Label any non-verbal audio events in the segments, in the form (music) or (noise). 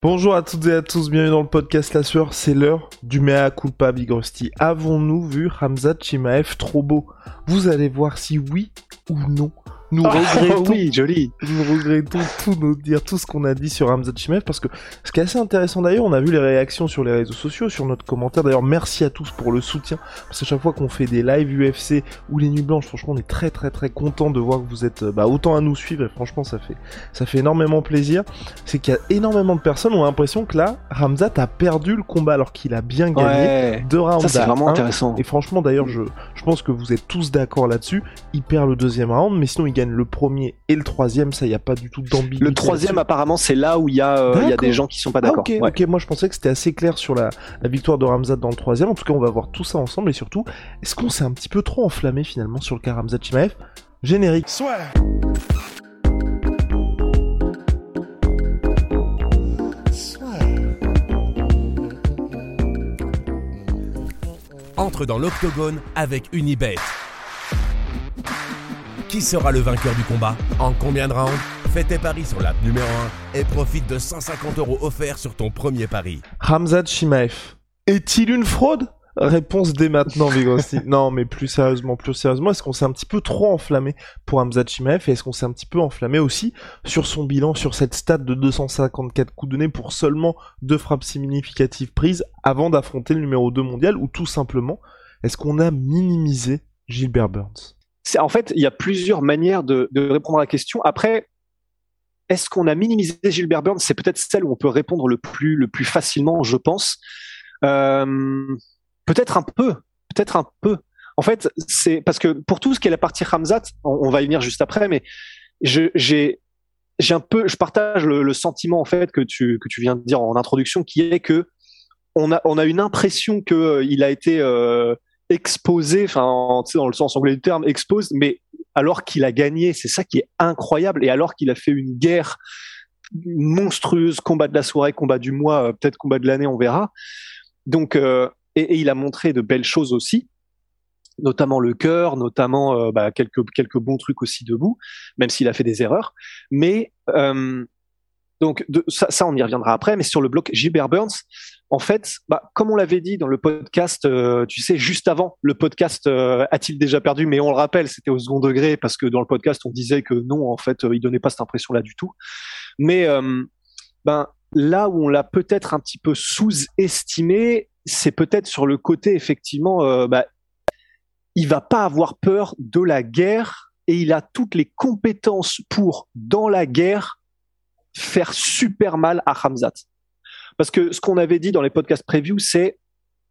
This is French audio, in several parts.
Bonjour à toutes et à tous, bienvenue dans le podcast La Sueur, c'est l'heure du mea culpa Big. Avons-nous vu Hamza Chimaev trop beau? Vous allez voir si oui ou non. Nous Ah, regrettons oui, joli. nous regrettons tout nous dire tout ce qu'on a dit sur Hamza Chimaev parce que ce qui est assez intéressant d'ailleurs, on a vu les réactions sur les réseaux sociaux, sur notre commentaire. D'ailleurs, merci à tous pour le soutien parce que chaque fois qu'on fait des lives UFC ou les nuits blanches, franchement, on est très très très content de voir que vous êtes euh, bah, autant à nous suivre et franchement, ça fait ça fait énormément plaisir. C'est qu'il y a énormément de personnes ont l'impression que là, Hamza a perdu le combat alors qu'il a bien gagné. Ouais. Deux rounds Ça, c'est vraiment intéressant. Et franchement, d'ailleurs, je, je pense que vous êtes tous d'accord là-dessus. Il perd le deuxième round, mais sinon il gagne le premier et le troisième. Ça, il y a pas du tout d'ambiguïté. Le troisième, apparemment, c'est là où il y, a, euh, il y a des gens qui sont pas Ah, d'accord. ok, Ouais. ok. Moi, je pensais que c'était assez clair sur la, la victoire de Ramzat dans le troisième. En tout cas, on va voir tout ça ensemble. Et surtout, est-ce qu'on s'est un petit peu trop enflammé finalement sur le cas Ramzat Chimaev? Générique. entre dans l'octogone avec Unibet. Qui sera le vainqueur du combat En combien de rounds Fais tes paris sur l'app numéro 1 et profite de 150 euros offerts sur ton premier pari. Ramzat Chimaev. Est-il une fraude? Réponse dès maintenant, Vigosti. (laughs) non, mais plus sérieusement, plus sérieusement, est-ce qu'on s'est un petit peu trop enflammé pour Hamza Chimaev et est-ce qu'on s'est un petit peu enflammé aussi sur son bilan, sur cette stat de 254 coups de nez pour seulement deux frappes significatives prises avant d'affronter le numéro 2 mondial ou tout simplement, est-ce qu'on a minimisé Gilbert Burns? En fait, il y a plusieurs manières de, répondre à la question. Après, est-ce qu'on a minimisé Gilbert Burns? C'est peut-être celle où on peut répondre le plus, le plus facilement, je pense. Euh, peut-être un peu, peut-être un peu. En fait, c'est parce que pour tout ce qui est la partie Ramzat, on, va y venir juste après, mais j'ai un peu, je partage le, le sentiment en fait que tu que tu viens de dire en introduction, qui est que on a on a une impression que euh, il a été euh, exposé, enfin dans le sens anglais du terme, exposed, mais alors qu'il a gagné, c'est ça qui est incroyable, et alors qu'il a fait une guerre monstrueuse, combat de la soirée, combat du mois, euh, peut-être combat de l'année, on verra. Donc, euh, et, et il a montré de belles choses aussi, notamment le cœur, notamment euh, bah, quelques quelques bons trucs aussi debout, même s'il a fait des erreurs. Mais euh, donc ça, ça, on y reviendra après. Mais sur le bloc Gilbert Burns, en fait, bah, comme on l'avait dit dans le podcast, euh, tu sais, juste avant le podcast, euh, a-t-il déjà perdu? Mais on le rappelle, c'était au second degré parce que dans le podcast, on disait que non, en fait, euh, il donnait pas cette impression-là du tout. Mais ben là où on l'a peut-être un petit peu sous-estimé, c'est peut-être sur le côté effectivement, bah, il va pas avoir peur de la guerre et il a toutes les compétences pour dans la guerre faire super mal à Hamzat. Parce que ce qu'on avait dit dans les podcasts preview, c'est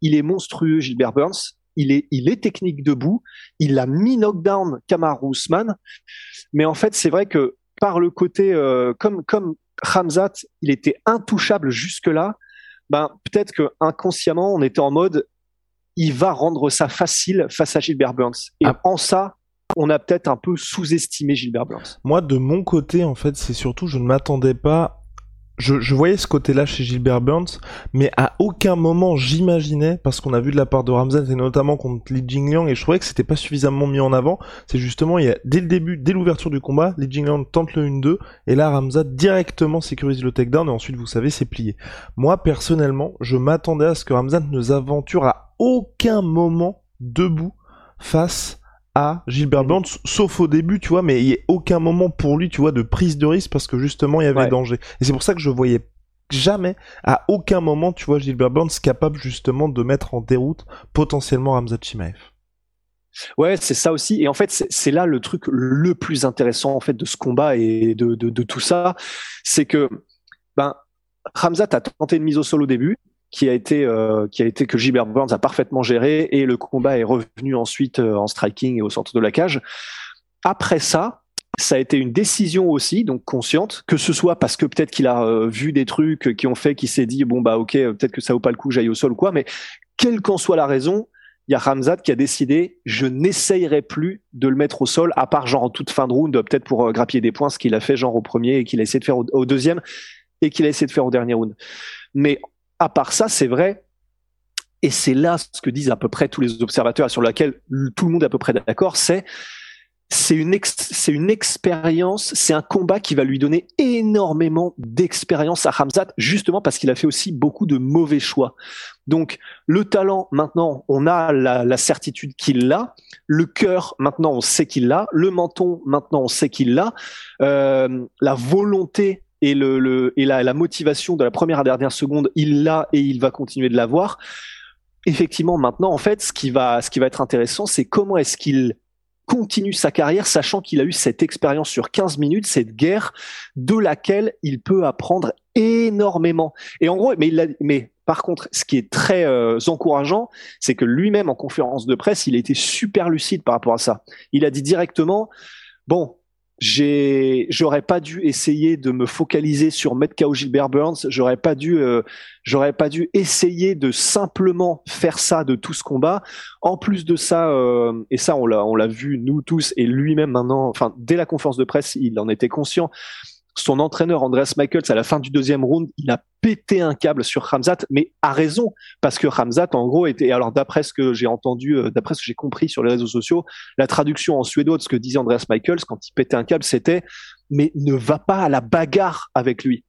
il est monstrueux Gilbert Burns, il est il est technique debout, il a mis knockdown Kamaru Usman, mais en fait c'est vrai que par le côté euh, comme comme Hamzat, il était intouchable jusque là. Ben peut-être que inconsciemment on était en mode il va rendre ça facile face à Gilbert Burns. Et Ah. en ça, on a peut-être un peu sous-estimé Gilbert Burns. Moi, de mon côté, en fait, c'est surtout, je ne m'attendais pas. Je, voyais ce côté-là chez Gilbert Burns, mais à aucun moment j'imaginais, parce qu'on a vu de la part de Ramzat et notamment contre Li Jingliang, et je trouvais que c'était pas suffisamment mis en avant. C'est justement, il y dès le début, dès l'ouverture du combat, Li Jingliang tente le 1-2, et là Ramzat directement sécurise le takedown, et ensuite, vous savez, c'est plié. Moi, personnellement, je m'attendais à ce que Ramzat ne s'aventure à aucun moment debout face à Gilbert Mhm. Burns, sauf au début, tu vois, mais il n'y a aucun moment pour lui, tu vois, de prise de risque parce que justement, il y avait Ouais. danger. Et c'est pour ça que je voyais jamais, à aucun moment, tu vois, Gilbert Burns capable justement de mettre en déroute potentiellement Ramzat Chimaev. Ouais, c'est ça aussi. Et en fait, c'est c'est là le truc le plus intéressant en fait de ce combat et de, de, de tout ça, c'est que ben Ramzat a tenté une mise au sol au début, qui a été euh, qui a été que Gilbert Burns a parfaitement géré et le combat est revenu ensuite euh, en striking et au centre de la cage. Après ça, ça a été une décision aussi, donc consciente, que ce soit parce que peut-être qu'il a euh, vu des trucs qui ont fait qu'il s'est dit bon bah ok peut-être que ça vaut pas le coup j'aille au sol ou quoi, mais quelle qu'en soit la raison, il y a Ramzat qui a décidé je n'essayerai plus de le mettre au sol à part genre en toute fin de round peut-être pour grappiller des points ce qu'il a fait genre au premier et qu'il a essayé de faire au, deuxième et qu'il a essayé de faire au dernier round. Mais à part ça, c'est vrai. Et c'est là ce que disent à peu près tous les observateurs sur laquelle tout le monde est à peu près d'accord, c'est c'est une c'est une expérience, c'est un combat qui va lui donner énormément d'expérience à Hamzat justement parce qu'il a fait aussi beaucoup de mauvais choix. Donc le talent maintenant, on a la, certitude qu'il l'a, le cœur maintenant on sait qu'il l'a, le menton maintenant on sait qu'il l'a, euh, la volonté et la, motivation de la première à dernière seconde, il l'a et il va continuer de l'avoir. Effectivement, maintenant en fait, ce qui va être intéressant, c'est comment est-ce qu'il continue sa carrière, sachant qu'il a eu cette expérience sur 15 minutes, cette guerre de laquelle il peut apprendre énormément. Et en gros, mais par contre, ce qui est très euh, encourageant, c'est que lui-même en conférence de presse, il a été super lucide par rapport à ça. Il a dit directement, bon, j'ai j'aurais pas dû essayer de me focaliser sur KO Gilbert Burns. J'aurais pas dû euh, j'aurais pas dû essayer de simplement faire ça de tout ce combat en plus de ça euh, et ça on l'a on l'a vu nous tous et lui-même maintenant enfin dès la conférence de presse il en était conscient son entraîneur Andreas Michaels à la fin du deuxième round, il a pété un câble sur Ramzat, mais a raison parce que Ramzat en gros était alors d'après ce que j'ai entendu, euh, d'après ce que j'ai compris sur les réseaux sociaux, la traduction en suédois de ce que disait Andreas Michaels quand il pétait un câble, c'était mais ne va pas à la bagarre avec lui.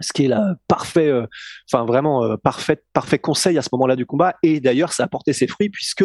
Ce qui est là parfait, euh, vraiment euh, parfait conseil à ce moment-là du combat. Et d'ailleurs, ça a porté ses fruits puisque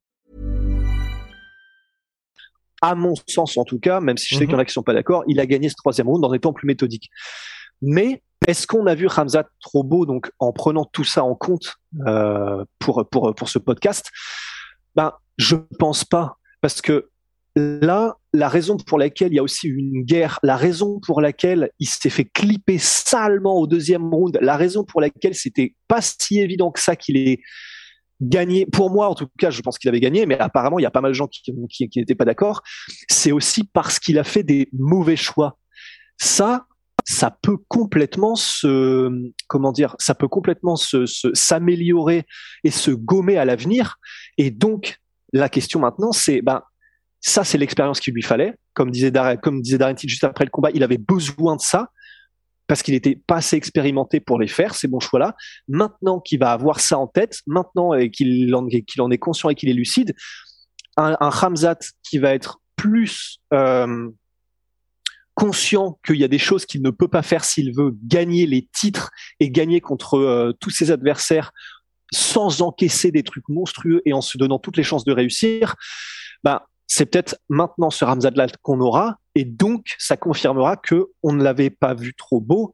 À mon sens en tout cas, même si je sais qu'il y en a qui sont pas d'accord, il a gagné ce troisième round en étant plus méthodique. Mais est-ce qu'on a vu Hamzat trop beau donc en prenant tout ça en compte euh, pour pour pour ce podcast? Ben je pense pas. Parce que là, la raison pour laquelle il y a aussi une guerre, la raison pour laquelle il s'est fait clipper salement au deuxième round, la raison pour laquelle c'était pas si évident que ça qu'il ait gagné, pour moi en tout cas, je pense qu'il avait gagné, mais apparemment il y a pas mal de gens qui n'étaient pas d'accord, c'est aussi parce qu'il a fait des mauvais choix. Ça, ça peut complètement se, comment dire, ça peut complètement se, s'améliorer et se gommer à l'avenir. Et donc, la question maintenant, c'est, ben, ça, c'est l'expérience qu'il lui fallait. Comme disait Dar comme disait juste après le combat, il avait besoin de ça parce qu'il n'était pas assez expérimenté pour les faire, ces bons choix-là. Maintenant qu'il va avoir ça en tête, maintenant qu'il en, qu'il en est conscient et qu'il est lucide, un, un Hamzat qui va être plus euh, conscient qu'il y a des choses qu'il ne peut pas faire s'il veut gagner les titres et gagner contre euh, tous ses adversaires sans encaisser des trucs monstrueux et en se donnant toutes les chances de réussir, bah, c'est peut-être maintenant ce Ramzadlat qu'on aura, et donc ça confirmera que on ne l'avait pas vu trop beau.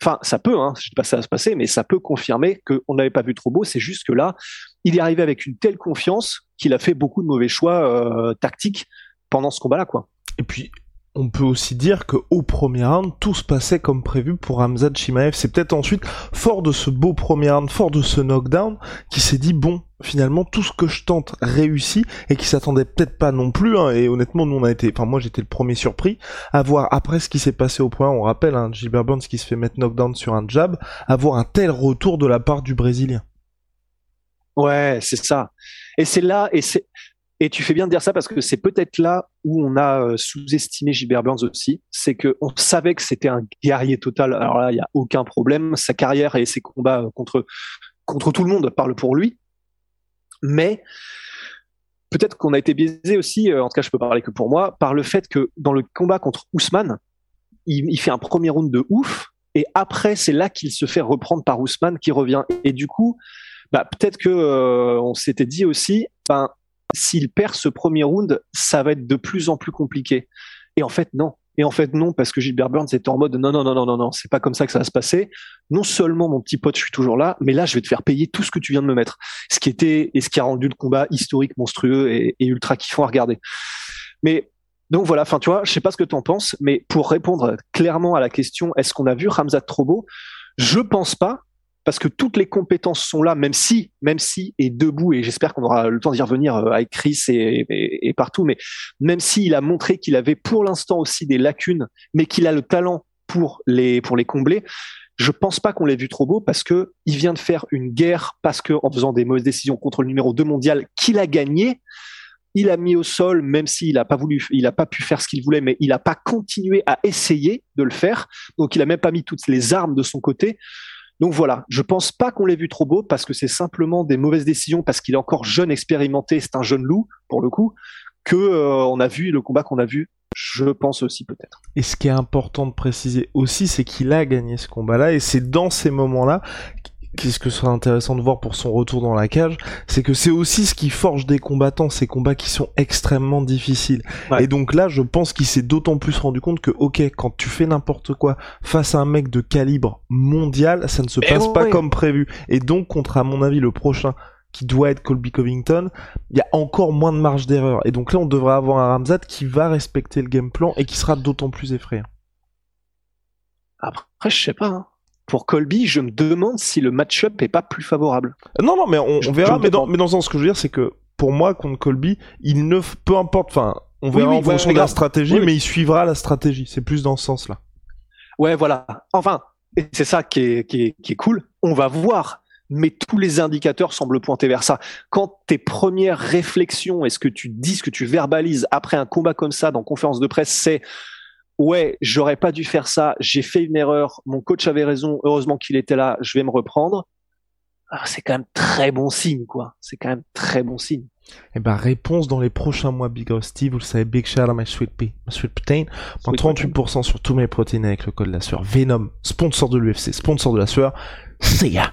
Enfin, ça peut, hein, je sais pas ça va se passer, mais ça peut confirmer qu'on n'avait pas vu trop beau. C'est juste que là, il est arrivé avec une telle confiance qu'il a fait beaucoup de mauvais choix euh, tactiques pendant ce combat-là, quoi. Et puis, on peut aussi dire que au premier round, tout se passait comme prévu pour Ramzad Chimaev. C'est peut-être ensuite, fort de ce beau premier round, fort de ce knockdown, qui s'est dit bon, finalement tout ce que je tente réussit et qui s'attendait peut-être pas non plus. Hein, et honnêtement, nous on a été, enfin moi j'étais le premier surpris à voir après ce qui s'est passé au point. On rappelle, hein, Gilbert Burns qui se fait mettre knockdown sur un jab, avoir un tel retour de la part du Brésilien. Ouais, c'est ça. Et c'est là, et c'est et tu fais bien de dire ça parce que c'est peut-être là où on a euh, sous-estimé Gilbert Burns aussi. C'est que on savait que c'était un guerrier total. Alors là, il y a aucun problème. Sa carrière et ses combats euh, contre contre tout le monde parlent pour lui. Mais peut-être qu'on a été biaisé aussi, euh, en tout cas je peux parler que pour moi, par le fait que dans le combat contre Ousmane, il, il fait un premier round de ouf, et après c'est là qu'il se fait reprendre par Ousmane qui revient. Et du coup, bah, peut-être que on s'était dit aussi, ben s'il perd ce premier round, ça va être de plus en plus compliqué. Et en fait, non. Et en fait, non, parce que Gilbert Burns était en mode non, non, non, non, non, non, c'est pas comme ça que ça va se passer. Non seulement mon petit pote, je suis toujours là, mais là, je vais te faire payer tout ce que tu viens de me mettre. Ce qui était et ce qui a rendu le combat historique, monstrueux et, ultra kiffant à regarder. Mais donc voilà, enfin tu vois, je sais pas ce que tu en penses, mais pour répondre clairement à la question, est-ce qu'on a vu Ramzat Trobo? Je pense pas, parce que toutes les compétences sont là, même si, même si est debout, et j'espère qu'on aura le temps d'y revenir euh, avec Chris et, partout, mais même s'il a montré qu'il avait pour l'instant aussi des lacunes, mais qu'il a le talent pour les pour les combler. Je pense pas qu'on l'ait vu trop beau parce que il vient de faire une guerre parce que en faisant des mauvaises décisions contre le numéro 2 mondial qu'il a gagné, il a mis au sol, même s'il n'a pas voulu, il n'a pas pu faire ce qu'il voulait, mais il n'a pas continué à essayer de le faire. Donc il a même pas mis toutes les armes de son côté. Donc voilà, je pense pas qu'on l'ait vu trop beau parce que c'est simplement des mauvaises décisions parce qu'il est encore jeune, expérimenté, c'est un jeune loup pour le coup que euh, a vu le combat qu'on a vu. Je pense aussi peut-être. Et ce qui est important de préciser aussi, c'est qu'il a gagné ce combat-là et c'est dans ces moments-là qu'est-ce que serait intéressant de voir pour son retour dans la cage, c'est que c'est aussi ce qui forge des combattants, ces combats qui sont extrêmement difficiles. Et donc là, je pense qu'il s'est d'autant plus rendu compte que, ok, quand tu fais n'importe quoi face à un mec de calibre mondial, ça ne se passe pas comme prévu. Et donc, contre, à mon avis, le prochain qui doit être Colby Covington, il y a encore moins de marge d'erreur. Et donc là, on devrait avoir un Ramzat qui va respecter le game plan et qui sera d'autant plus effrayant. Après, je sais pas. Hein pour Colby, je me demande si le match-up est pas plus favorable. Non, non, mais on, verra. mais dans, mais dans le sens que je veux dire, c'est que pour moi, contre Colby, il ne, peu importe, enfin, on verra en fonction de la stratégie, mais il suivra la stratégie. C'est plus dans ce sens-là. Ouais, voilà. Enfin, c'est ça qui est, qui, est, qui est cool. On va voir. Mais tous les indicateurs semblent pointer vers ça. Quand tes premières réflexions et ce que tu dis, ce que tu verbalises après un combat comme ça dans conférence de presse, c'est ouais, j'aurais pas dû faire ça, j'ai fait une erreur, mon coach avait raison, heureusement qu'il était là, je vais me reprendre. Ah, c'est quand même très bon signe, quoi. C'est quand même très bon signe. Eh ben, réponse dans les prochains mois, Big Steve. Vous le savez, Big shout à my sweet pea, my sweet protein. 38% sur tous mes protéines avec le code de la sueur. Venom, sponsor de l'UFC, sponsor de la sueur. See ya!